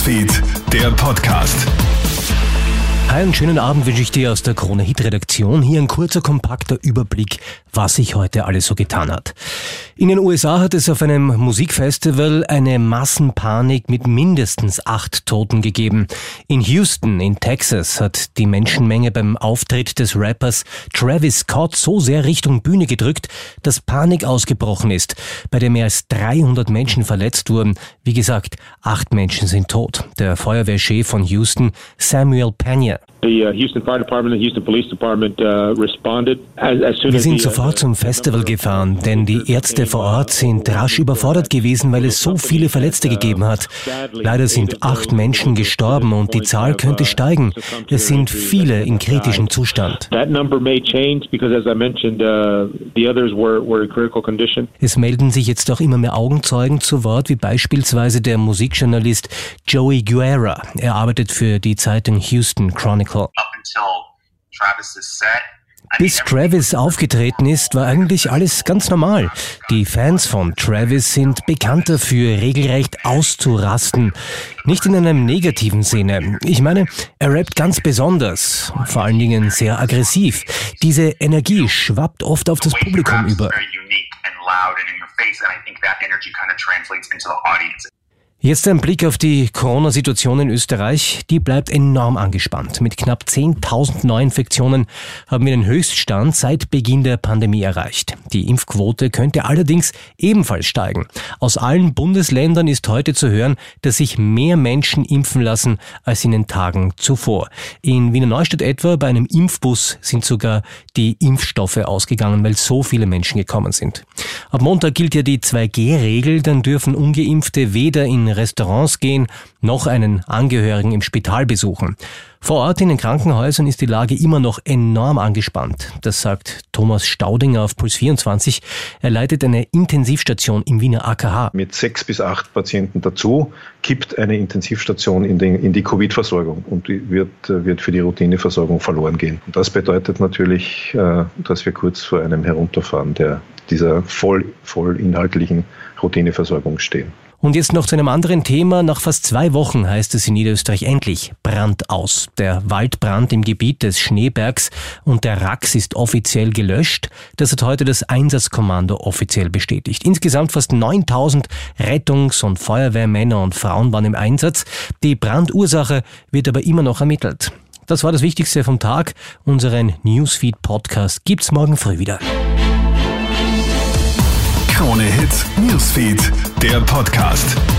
Newsfeed, der Podcast. Einen schönen Abend wünsche ich dir aus der Krone Hit Redaktion. Hier ein kurzer, kompakter Überblick, was sich heute alles so getan hat. In den USA hat es auf einem Musikfestival eine Massenpanik mit mindestens acht Toten gegeben. In Houston, in Texas, hat die Menschenmenge beim Auftritt des Rappers Travis Scott so sehr Richtung Bühne gedrückt, dass Panik ausgebrochen ist, bei der mehr als 300 Menschen verletzt wurden. Wie gesagt, acht Menschen sind tot. Der Feuerwehrchef von Houston, Samuel Pena, Uh, Wir sind uh, sofort zum Festival gefahren, denn die Ärzte vor Ort sind rasch überfordert gewesen, weil es so viele Verletzte gegeben hat. Leider sind acht Menschen gestorben und die Zahl könnte steigen. Es sind viele in kritischem Zustand. Es melden sich jetzt auch immer mehr Augenzeugen zu Wort, wie beispielsweise der Musikjournalist Joey Guerra. Er arbeitet für die Zeitung Houston Chronicle. Bis Travis aufgetreten ist, war eigentlich alles ganz normal. Die Fans von Travis sind bekannt dafür, regelrecht auszurasten. Nicht in einem negativen Sinne. Ich meine, er rappt ganz besonders, vor allen Dingen sehr aggressiv. Diese Energie schwappt oft auf das Publikum über. Jetzt ein Blick auf die Corona-Situation in Österreich. Die bleibt enorm angespannt. Mit knapp 10.000 Neuinfektionen haben wir den Höchststand seit Beginn der Pandemie erreicht. Die Impfquote könnte allerdings ebenfalls steigen. Aus allen Bundesländern ist heute zu hören, dass sich mehr Menschen impfen lassen als in den Tagen zuvor. In Wiener Neustadt etwa bei einem Impfbus sind sogar die Impfstoffe ausgegangen, weil so viele Menschen gekommen sind. Ab Montag gilt ja die 2G-Regel, dann dürfen ungeimpfte weder in Restaurants gehen, noch einen Angehörigen im Spital besuchen. Vor Ort in den Krankenhäusern ist die Lage immer noch enorm angespannt. Das sagt Thomas Staudinger auf Puls 24. Er leitet eine Intensivstation im Wiener AKH. Mit sechs bis acht Patienten dazu kippt eine Intensivstation in, den, in die Covid-Versorgung und wird, wird für die Routineversorgung verloren gehen. Und das bedeutet natürlich, äh, dass wir kurz vor einem Herunterfahren der, dieser voll, voll inhaltlichen Routineversorgung stehen. Und jetzt noch zu einem anderen Thema. Nach fast zwei Wochen heißt es in Niederösterreich endlich Brand aus. Der Waldbrand im Gebiet des Schneebergs und der Rax ist offiziell gelöscht. Das hat heute das Einsatzkommando offiziell bestätigt. Insgesamt fast 9000 Rettungs- und Feuerwehrmänner und Frauen waren im Einsatz. Die Brandursache wird aber immer noch ermittelt. Das war das Wichtigste vom Tag. Unseren Newsfeed-Podcast gibt's morgen früh wieder. Krone Hits, der Podcast.